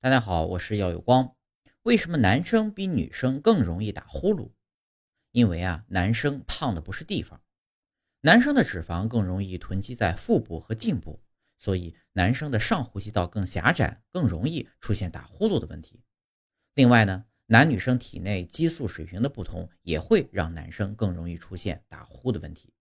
大家好，我是耀有光。为什么男生比女生更容易打呼噜？因为啊，男生胖的不是地方，男生的脂肪更容易囤积在腹部和颈部。所以男生的上呼吸道更狭窄，更容易出现打呼噜的问题。另外呢，男女生体内激素水平的不同，也会让男生更容易出现打呼的问题。